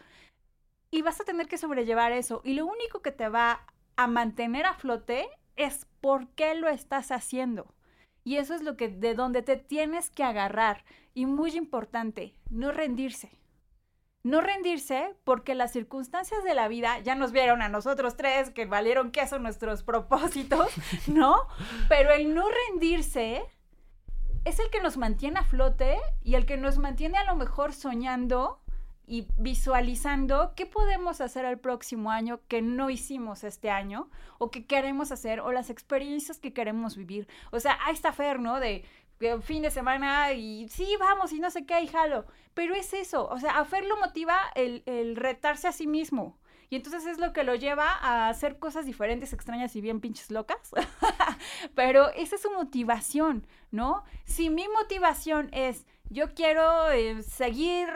Y vas a tener que sobrellevar eso. Y lo único que te va a mantener a flote es por qué lo estás haciendo. Y eso es lo que de donde te tienes que agarrar. Y muy importante, no rendirse no rendirse porque las circunstancias de la vida ya nos vieron a nosotros tres que valieron queso nuestros propósitos, ¿no? Pero el no rendirse es el que nos mantiene a flote y el que nos mantiene a lo mejor soñando y visualizando qué podemos hacer el próximo año que no hicimos este año o qué queremos hacer o las experiencias que queremos vivir. O sea, ahí está Fer, ¿no? De que fin de semana y sí, vamos y no sé qué, y jalo. Pero es eso, o sea, a Fer lo motiva el, retarse a sí mismo. Y entonces es lo que lo lleva a hacer cosas diferentes, extrañas y bien pinches locas. Pero esa es su motivación, ¿no? Si mi motivación es, yo quiero eh, seguir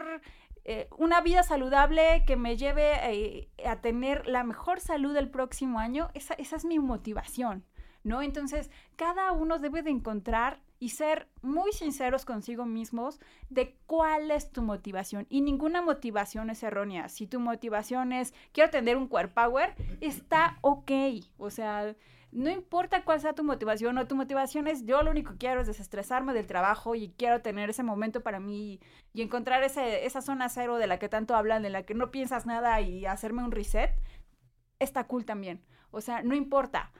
eh, una vida saludable que me lleve eh, a tener la mejor salud el próximo año, esa es mi motivación, ¿no? Entonces, cada uno debe de encontrar y ser muy sinceros consigo mismos de cuál es tu motivación. Y ninguna motivación es errónea. Si tu motivación es quiero tener un core power, está ok. O sea, no importa cuál sea tu motivación o tu motivación es yo lo único que quiero es desestresarme del trabajo y quiero tener ese momento para mí y encontrar ese, esa zona cero de la que tanto hablan, de la que no piensas nada y hacerme un reset, está cool también. O sea, no importa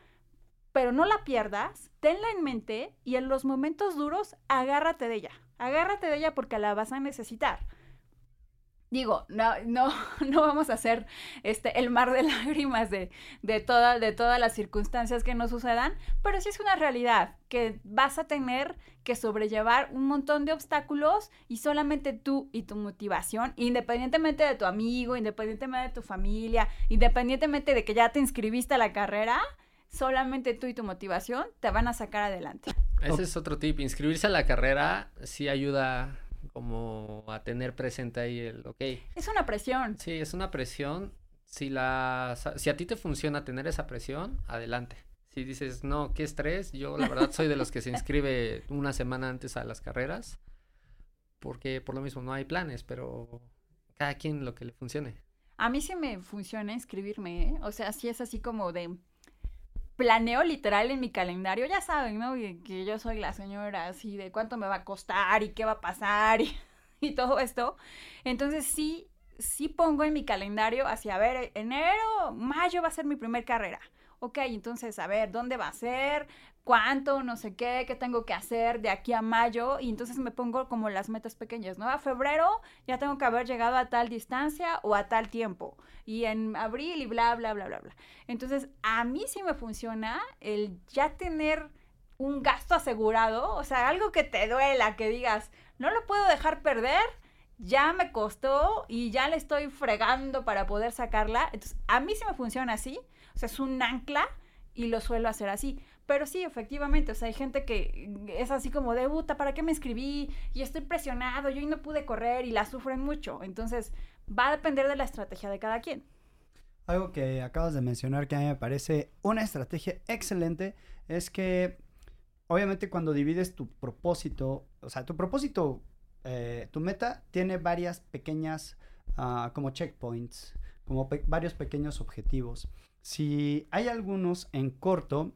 pero no la pierdas, tenla en mente y en los momentos duros agárrate de ella. Agárrate de ella porque la vas a necesitar. Digo, no, no, no vamos a hacer este, el mar de lágrimas de, de, toda, de todas las circunstancias que nos sucedan, pero sí es una realidad que vas a tener que sobrellevar un montón de obstáculos y solamente tú y tu motivación, independientemente de tu amigo, independientemente de tu familia, independientemente de que ya te inscribiste a la carrera, solamente tú y tu motivación te van a sacar adelante. Ese es otro tip. Inscribirse a la carrera sí ayuda como a tener presente ahí el, ok. Es una presión. Sí, es una presión. Si, la, si a ti te funciona tener esa presión, adelante. Si dices, no, qué estrés, yo la verdad soy de los que se inscribe una semana antes a las carreras, porque por lo mismo no hay planes, pero cada quien lo que le funcione. A mí sí me funciona inscribirme, ¿eh? o sea, sí es así como de, planeo literal en mi calendario, ya saben, ¿no? Que, yo soy la señora así de cuánto me va a costar y qué va a pasar y, todo esto. Entonces sí, sí pongo en mi calendario hacia, a ver, enero, mayo va a ser mi primer carrera. Ok, entonces, a ver, ¿dónde va a ser? cuánto, no sé qué, qué tengo que hacer de aquí a mayo y entonces me pongo como las metas pequeñas, ¿no? A febrero ya tengo que haber llegado a tal distancia o a tal tiempo y en abril y bla, bla, bla, bla, bla. Entonces, a mí sí me funciona el ya tener un gasto asegurado, o sea, algo que te duela, que digas, no lo puedo dejar perder, ya me costó y ya le estoy fregando para poder sacarla. Entonces, a mí sí me funciona así, o sea, es un ancla y lo suelo hacer así. Pero sí, efectivamente, o sea, hay gente que es así como de, puta, ¿para qué me escribí? Y estoy presionado, yo no pude correr y la sufren mucho. Entonces, va a depender de la estrategia de cada quien. Algo que acabas de mencionar que a mí me parece una estrategia excelente es que, obviamente, cuando divides tu propósito, o sea, tu propósito, eh, tu meta tiene varias pequeñas, uh, como checkpoints, como varios pequeños objetivos. Si hay algunos en corto,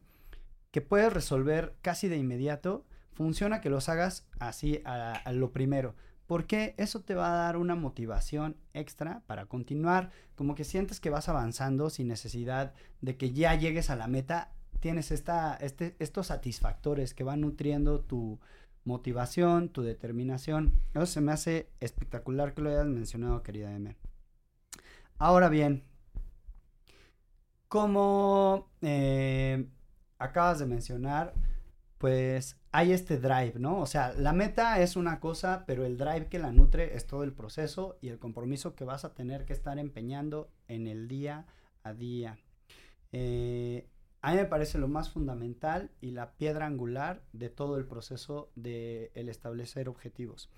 que puedes resolver casi de inmediato, funciona que los hagas así a, lo primero. Porque eso te va a dar una motivación extra para continuar, como que sientes que vas avanzando sin necesidad de que ya llegues a la meta. Tienes esta, este, estos satisfactores que van nutriendo tu motivación, tu determinación. Eso se me hace espectacular que lo hayas mencionado, querida M. Ahora bien, como eh, acabas de mencionar, pues hay este drive, ¿no? O sea, la meta es una cosa, pero el drive que la nutre es todo el proceso y el compromiso que vas a tener que estar empeñando en el día a día. Eh, a mí me parece lo más fundamental y la piedra angular de todo el proceso de el establecer objetivos.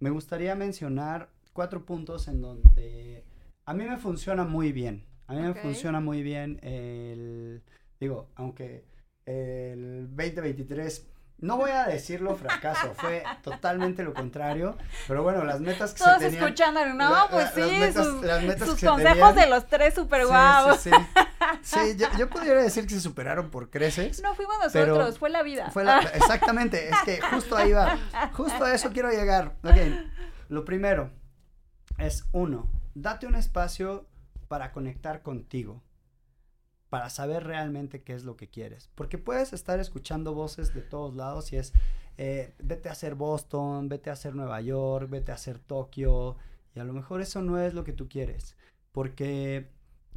Me gustaría mencionar cuatro puntos en donde a mí me funciona muy bien. A mí me funciona muy bien el, digo, aunque el 2023 no voy a decirlo fracaso, fue totalmente lo contrario, pero bueno, las metas que Todos se tenían... escuchando, no, pues sí, metas, sus, las metas sus que consejos de los tres super guau. Sí, sí, sí. yo, yo, pudiera decir que se superaron por creces. No fuimos nosotros, fue la vida. Fue la, exactamente, es que justo ahí va, justo a eso quiero llegar. Ok, lo primero es uno, date un espacio para conectar contigo, para saber realmente qué es lo que quieres. Porque puedes estar escuchando voces de todos lados y es, eh, vete a hacer Boston, vete a hacer Nueva York, vete a hacer Tokio, y a lo mejor eso no es lo que tú quieres. Porque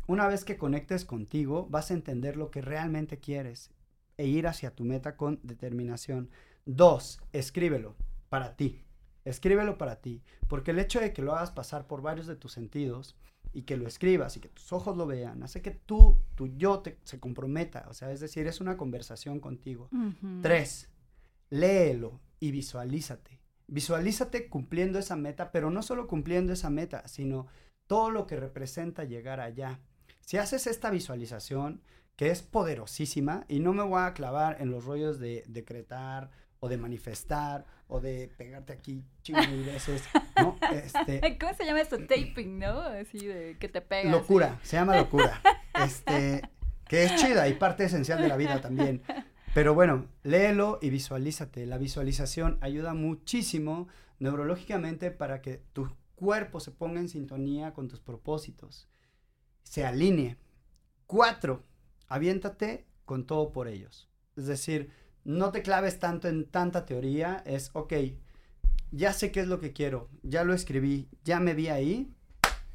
una vez que conectes contigo, vas a entender lo que realmente quieres e ir hacia tu meta con determinación. Dos, escríbelo para ti. Escríbelo para ti, porque el hecho de que lo hagas pasar por varios de tus sentidos y que lo escribas y que tus ojos lo vean, hace que tú, tu yo te, se comprometa, o sea, es decir, es una conversación contigo. Tres, léelo y visualízate. Visualízate cumpliendo esa meta, pero no solo cumpliendo esa meta, sino todo lo que representa llegar allá. Si haces esta visualización, que es poderosísima, y no me voy a clavar en los rollos de decretar o de manifestar o de pegarte aquí chingo mil veces, ¿no? Este, ¿Cómo se llama esto? Taping, ¿no? Así de que te pegas. locura, se llama locura. Este, que es chida y parte esencial de la vida también. Pero bueno, léelo y visualízate. La visualización ayuda muchísimo neurológicamente para que tu cuerpo se ponga en sintonía con tus propósitos, se alinee. Cuatro, aviéntate con todo por ellos. Es decir, no te claves tanto en tanta teoría, es, ok, ya sé qué es lo que quiero, ya lo escribí, ya me vi ahí,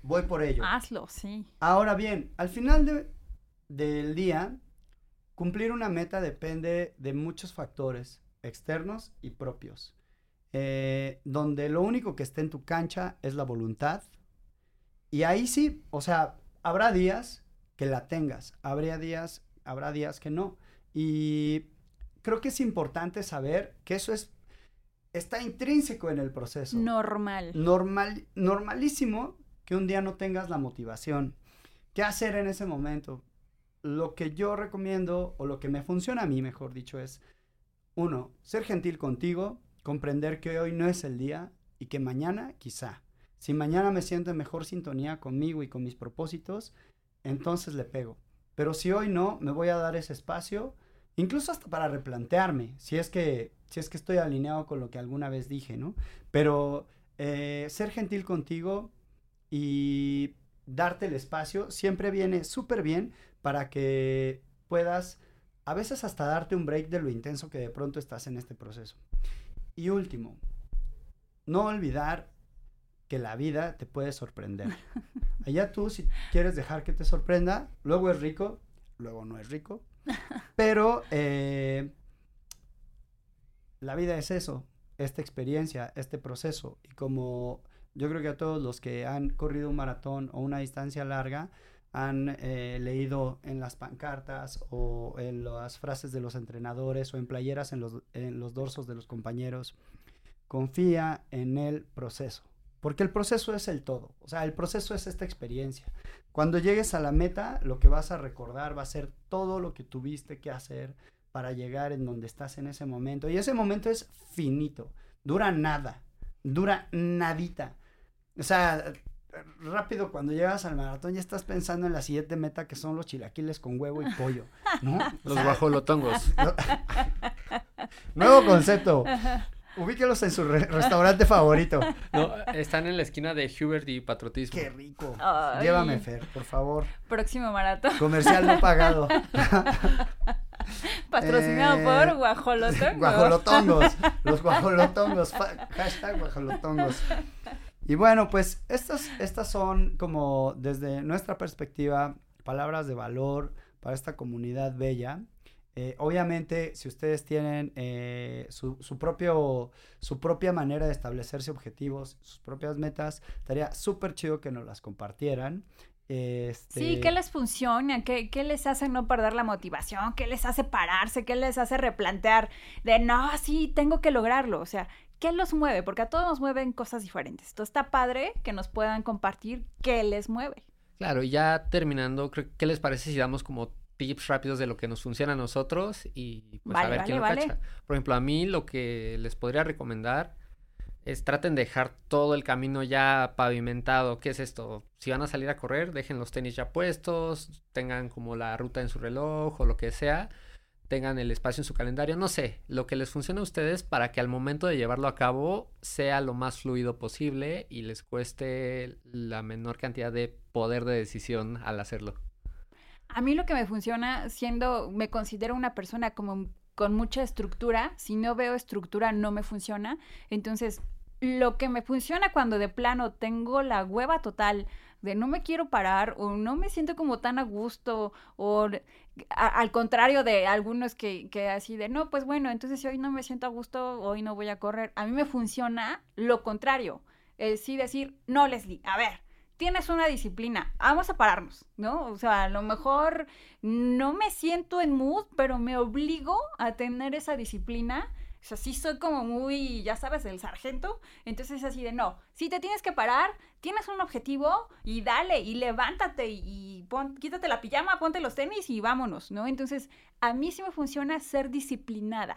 voy por ello. Hazlo, sí. Ahora bien, al final de- del día, cumplir una meta depende de muchos factores externos y propios, eh, donde lo único que esté en tu cancha es la voluntad. Y ahí sí, o sea, habrá días que la tengas, habría días, habrá días que no. Y creo que es importante saber que eso es, está intrínseco en el proceso Normal. normal, normalísimo que un día no tengas la motivación. ¿Qué hacer en ese momento? Lo que yo recomiendo, o lo que me funciona a mí, mejor dicho, es, uno, ser gentil contigo, comprender que hoy no es el día y que mañana quizá. Si mañana me siento en mejor sintonía conmigo y con mis propósitos, entonces le pego. Pero si hoy no, me voy a dar ese espacio, incluso hasta para replantearme, si es que, si es que estoy alineado con lo que alguna vez dije, ¿no? Pero eh, ser gentil contigo y darte el espacio siempre viene súper bien para que puedas a veces hasta darte un break de lo intenso que de pronto estás en este proceso. Y último, no olvidar que la vida te puede sorprender. Allá tú, si quieres dejar que te sorprenda, luego es rico, luego no es rico, pero eh, la vida es eso, esta experiencia, este proceso. Y como yo creo que a todos los que han corrido un maratón o una distancia larga, han eh, leído en las pancartas o en las frases de los entrenadores o en playeras en los, en los dorsos de los compañeros, confía en el proceso. Porque el proceso es el todo, o sea, el proceso es esta experiencia. Cuando llegues a la meta, lo que vas a recordar va a ser todo lo que tuviste que hacer para llegar en donde estás en ese momento. Y ese momento es finito, dura nada, dura nadita. O sea, rápido cuando llegas al maratón ya estás pensando en la siguiente meta que son los chilaquiles con huevo y pollo, ¿no? Los sea, guajolotongos. Nuevo concepto. Ubíquelos en su re- restaurante favorito. No, están en la esquina de Hubert y Patriotismo. Qué rico. Ay. Llévame, Fer, por favor. Próximo maratón. Comercial no pagado. Patrocinado Eh, por Guajolotongo. Guajolotongos. Los guajolotongos. Hashtag guajolotongos. Y bueno, pues estas, estas son como desde nuestra perspectiva palabras de valor para esta comunidad bella. Eh, obviamente, si ustedes tienen eh, su, su propio, su propia manera de establecerse objetivos, sus propias metas, estaría súper chido que nos las compartieran. Este, Sí, ¿qué les funciona? ¿Qué, ¿Qué les hace no perder la motivación? ¿Qué les hace pararse? ¿Qué les hace replantear? De, no, sí, tengo que lograrlo. O sea, ¿qué los mueve? Porque a todos nos mueven cosas diferentes. Entonces está padre que nos puedan compartir qué les mueve. Claro, y ya terminando, creo, ¿qué les parece si damos como tips rápidos de lo que nos funciona a nosotros y pues a Vale, ver quién lo vale. cacha? Por ejemplo, a mí lo que les podría recomendar es traten de dejar todo el camino ya pavimentado. ¿Qué es esto? Si van a salir a correr, dejen los tenis ya puestos, tengan como la ruta en su reloj o lo que sea. tengan el espacio en su calendario, no sé, lo que les funcione a ustedes para que al momento de llevarlo a cabo sea lo más fluido posible y les cueste la menor cantidad de poder de decisión al hacerlo. A mí lo que me funciona, siendo, me considero una persona como con mucha estructura, si no veo estructura no me funciona, entonces lo que me funciona cuando de plano tengo la hueva total de no me quiero parar o no me siento como tan a gusto o al contrario de algunos que, que así de no, pues bueno, entonces si hoy no me siento a gusto, hoy no voy a correr. A mí me funciona lo contrario. Es sí decir, no, Leslie, a ver, tienes una disciplina, vamos a pararnos, ¿no? O sea, a lo mejor no me siento en mood, pero me obligo a tener esa disciplina. O sea, sí soy como muy, ya sabes, el sargento. Entonces es así de, no, si te tienes que parar, tienes un objetivo y dale, y levántate, y, pon- quítate la pijama, ponte los tenis y vámonos, ¿no? Entonces, a mí sí me funciona ser disciplinada.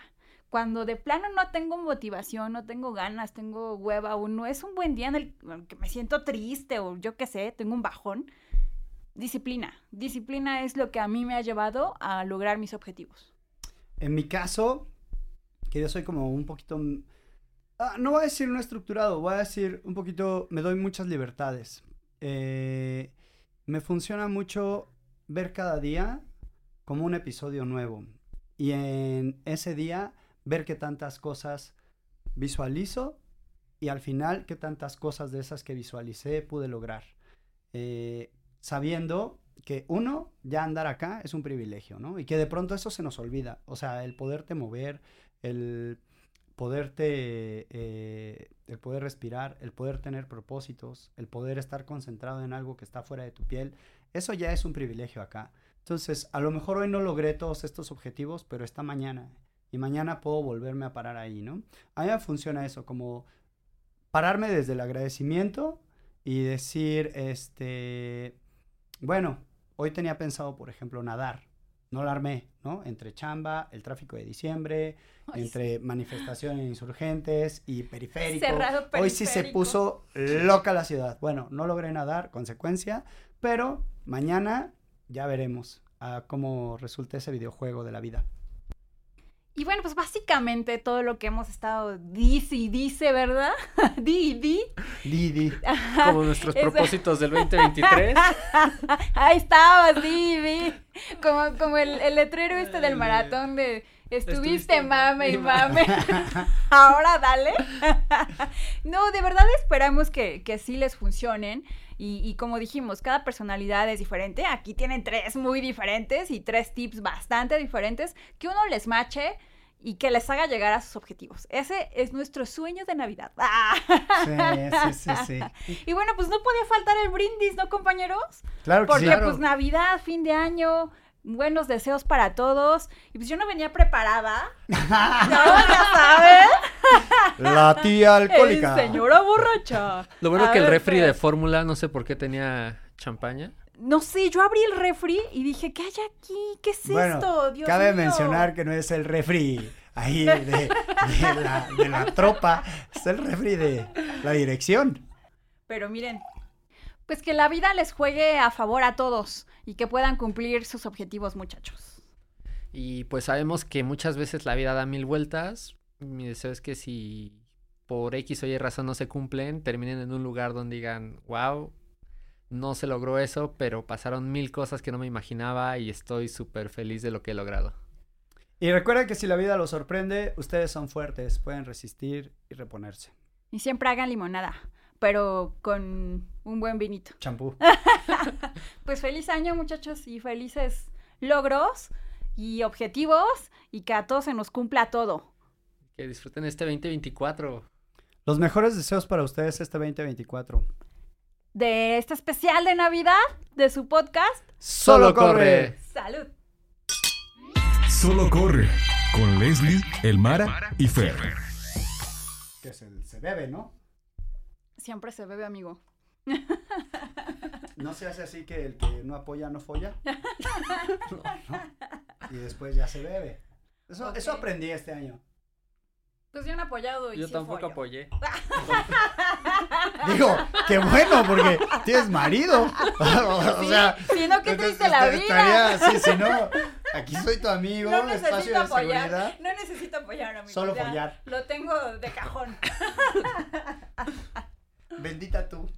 Cuando de plano no tengo motivación, no tengo ganas, tengo hueva, o no es un buen día en el que me siento triste, o yo qué sé, tengo un bajón, disciplina. Disciplina es lo que a mí me ha llevado a lograr mis objetivos. En mi caso, que yo soy como un poquito... mm, ah, no voy a decir no estructurado, voy a decir un poquito, me doy muchas libertades. Eh, me funciona mucho ver cada día como un episodio nuevo. Y en ese día ver qué tantas cosas visualizo y al final qué tantas cosas de esas que visualicé pude lograr. Eh, sabiendo que uno, ya andar acá es un privilegio, ¿no? Y que de pronto eso se nos olvida. O sea, el poderte mover, el poderte, eh, el poder respirar, el poder tener propósitos, el poder estar concentrado en algo que está fuera de tu piel, eso ya es un privilegio acá. Entonces, a lo mejor hoy no logré todos estos objetivos, pero está mañana. Y mañana puedo volverme a parar ahí, ¿no? A mí me funciona eso, como pararme desde el agradecimiento y decir, este, bueno, hoy tenía pensado, por ejemplo, nadar. No la armé, ¿no? Entre chamba, el tráfico de diciembre, Ay, entre manifestaciones insurgentes y periférico. Cerrado Hoy sí se periférico. puso loca la ciudad. Bueno, no logré nadar, consecuencia, pero mañana ya veremos a cómo resulta ese videojuego de la vida. Y bueno, pues básicamente todo lo que hemos estado dice y dice, ¿verdad? di y di. Didi. Como nuestros propósitos del 2023. Ahí estabas, di, di. Como, como el, el letrero este del maratón de estuviste Estuviste mame y mame y mame. Ahora dale. no, de verdad esperamos que, que sí les funcionen. Y, y como dijimos, cada personalidad es diferente. Aquí tienen tres muy diferentes y tres tips bastante diferentes que uno les mache y que les haga llegar a sus objetivos. Ese es nuestro sueño de Navidad. ¡Ah! Sí, sí, sí, sí. Y bueno, pues no podía faltar el brindis, ¿no, compañeros? Claro que Porque sí. Claro. pues Navidad, fin de año, buenos deseos para todos. Y pues yo no venía preparada. no, ya sabes. La tía alcohólica. El señora borracha. Lo bueno A que el refri pues, de fórmula, no sé por qué tenía champaña. No sé, yo abrí el refri y dije, ¿qué hay aquí? ¿Qué es Bueno, esto? Dios cabe mío. mencionar que no es el refri ahí de, de la, de la tropa, es el refri de la dirección. Pero miren, pues que la vida les juegue a favor a todos y que puedan cumplir sus objetivos, muchachos. Y pues sabemos que muchas veces la vida da mil vueltas. Mi deseo es que si por X o Y razón no se cumplen, terminen en un lugar donde digan, wow, no se logró eso, pero pasaron mil cosas que no me imaginaba y estoy súper feliz de lo que he logrado. Y recuerden que si la vida los sorprende, ustedes son fuertes, pueden resistir y reponerse. Y siempre hagan limonada, pero con un buen vinito. Champú. Pues feliz año, muchachos, y felices logros y objetivos y que a todos se nos cumpla todo. Que disfruten este 2024. Los mejores deseos para ustedes este 2024. De este especial de Navidad de su podcast, Solo corre. salud. Solo corre con Leslie, Elmara y Fer. Que se, se bebe, ¿no? Siempre se bebe, amigo. No se hace así que el que no apoya no folla. No, no. Y después ya se bebe. Eso, eso aprendí este año. Pues bien apoyado y Yo sí tampoco follo. apoyé. Digo, qué bueno, porque tienes marido. o Sí, sea, si no, qué triste la vida. estaría- sí, si no, Aquí soy tu amigo, no espacio necesito de apoyar. seguridad. No necesito apoyar, amigo. Solo follar. Lo tengo de cajón. Bendita tú.